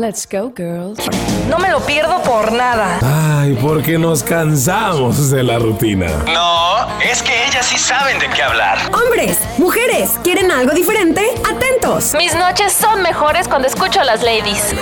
Let's go, girls. No me lo pierdo por nada. Ay, porque nos cansamos de la rutina. No, es que ellas sí saben de qué hablar. Hombres, mujeres, ¿quieren algo diferente? Atentos. Mis noches son mejores cuando escucho a las ladies.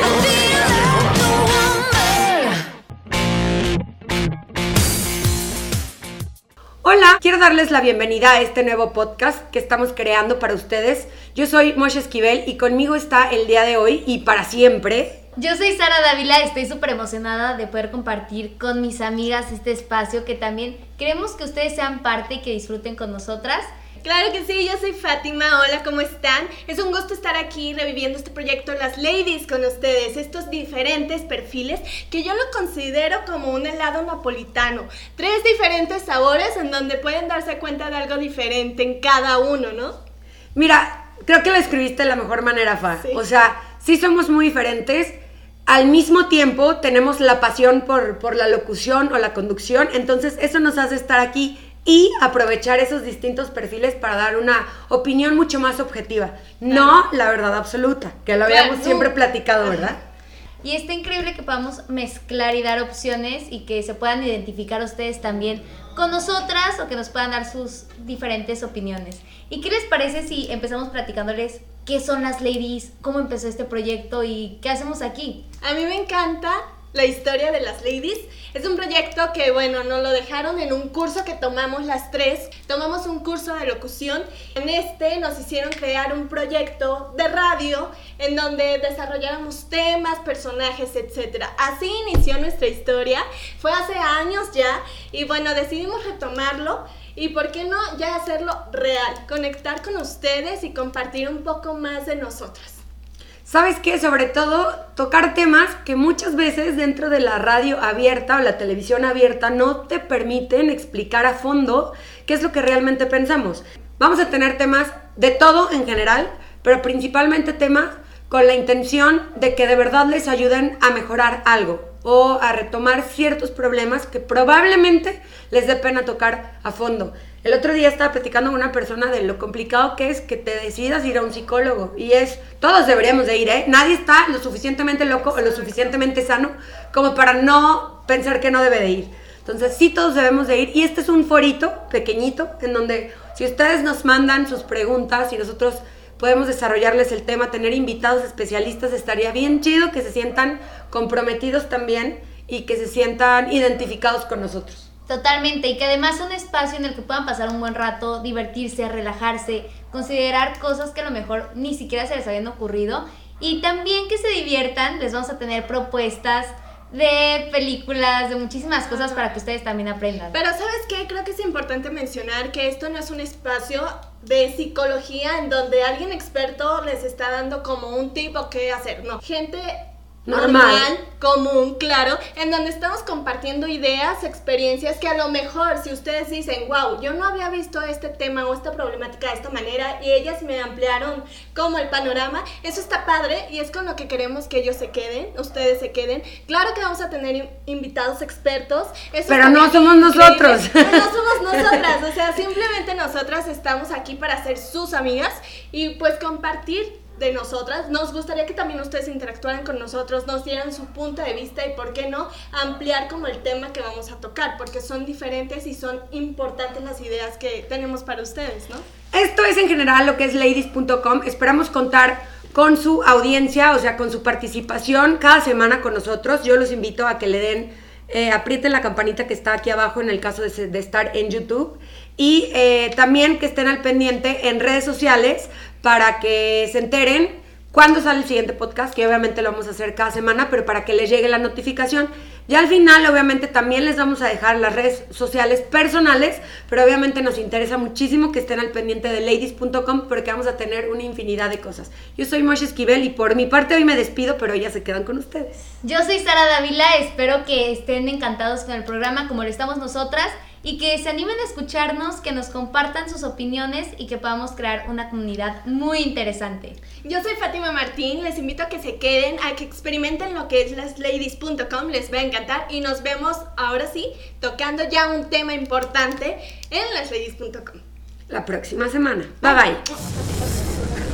Darles la bienvenida a este nuevo podcast que estamos creando para ustedes. Yo soy Moshe Esquivel y conmigo está el día de hoy y para siempre. Yo soy Sara Dávila, estoy súper emocionada de poder compartir con mis amigas este espacio que también queremos que ustedes sean parte y que disfruten con nosotras. Claro que sí, yo soy Fátima, hola, ¿cómo están? Es un gusto estar aquí reviviendo este proyecto Las Ladies con ustedes, estos diferentes perfiles que yo lo considero como un helado napolitano. Tres diferentes sabores en donde pueden darse cuenta de algo diferente en cada uno, ¿no? Mira, creo que lo escribiste de la mejor manera, Fa. O sea, sí somos muy diferentes. Al mismo tiempo tenemos la pasión por, por la locución o la conducción, entonces eso nos hace estar aquí y aprovechar esos distintos perfiles para dar una opinión mucho más objetiva, no la verdad absoluta, que lo habíamos Claro, siempre no. platicado, ¿verdad? Y está increíble que podamos mezclar y dar opciones y que se puedan identificar ustedes también con nosotras o que nos puedan dar sus diferentes opiniones. ¿Y qué les parece si empezamos platicándoles qué son las ladies, cómo empezó este proyecto y qué hacemos aquí? A mí me encanta la historia de las ladies. Es un proyecto que, bueno, nos lo dejaron en un curso que tomamos las tres. Tomamos un curso de locución. En este nos hicieron crear un proyecto de radio en donde desarrolláramos temas, personajes, etc. Así inició nuestra historia. Fue hace años ya. Y bueno, decidimos retomarlo. Y por qué no ya hacerlo real, conectar con ustedes y compartir un poco más de nosotras. ¿Sabes qué? Sobre todo tocar temas que muchas veces dentro de la radio abierta o la televisión abierta no te permiten explicar a fondo qué es lo que realmente pensamos. Vamos a tener temas de todo en general, pero principalmente temas con la intención de que de verdad les ayuden a mejorar algo o a retomar ciertos problemas que probablemente les dé pena tocar a fondo. El otro día estaba platicando con una persona de lo complicado que es que te decidas ir a un psicólogo. Y es, todos deberíamos de ir, ¿eh? Nadie está lo suficientemente loco o lo suficientemente sano como para no pensar que no debe de ir. Entonces sí todos debemos de ir. Y este es un forito pequeñito en donde si ustedes nos mandan sus preguntas y nosotros podemos desarrollarles el tema, tener invitados especialistas, estaría bien chido que se sientan comprometidos también y que se sientan identificados con nosotros. Totalmente, y que además un espacio en el que puedan pasar un buen rato, divertirse, relajarse, considerar cosas que a lo mejor ni siquiera se les habían ocurrido y también que se diviertan, les vamos a tener propuestas de películas, de muchísimas cosas para que ustedes también aprendan. Pero ¿sabes qué? Creo que es importante mencionar que esto no es un espacio de psicología en donde alguien experto les está dando como un tip o qué hacer. No, gente Normal. normal, común, claro, en donde estamos compartiendo ideas, experiencias que a lo mejor si ustedes dicen, wow, yo no había visto este tema o esta problemática de esta manera y ellas me ampliaron como el panorama, eso está padre y es con lo que queremos que ellos se queden, ustedes se queden. Claro que vamos a tener in- invitados expertos. eso Pero no somos nosotros. No somos nosotras, o sea, simplemente nosotras estamos aquí para ser sus amigas y pues compartir de nosotras. Nos gustaría que también ustedes interactuaran con nosotros, nos dieran su punto de vista y por qué no ampliar como el tema que vamos a tocar, porque son diferentes y son importantes las ideas que tenemos para ustedes, ¿no? Esto es en general lo que es ladies.com. Esperamos contar con su audiencia, o sea, con su participación cada semana con nosotros. Yo los invito a que le den, eh, aprieten la campanita que está aquí abajo en el caso de, estar en YouTube. Y eh, también que estén al pendiente en redes sociales para que se enteren cuándo sale el siguiente podcast, que obviamente lo vamos a hacer cada semana, pero para que les llegue la notificación. Y al final, obviamente, también les vamos a dejar las redes sociales personales, pero obviamente nos interesa muchísimo que estén al pendiente de ladies.com porque vamos a tener una infinidad de cosas. Yo soy Moshe Esquivel y por mi parte hoy me despido, pero ya se quedan con ustedes. Yo soy Sara Dávila, espero que estén encantados con el programa como lo estamos nosotras y que se animen a escucharnos, que nos compartan sus opiniones y que podamos crear una comunidad muy interesante. Yo soy Fátima Martín, les invito a que se queden, a que experimenten lo que es lasladies.com, les va a encantar y nos vemos ahora sí tocando ya un tema importante en lasladies.com. La próxima semana. Bye bye.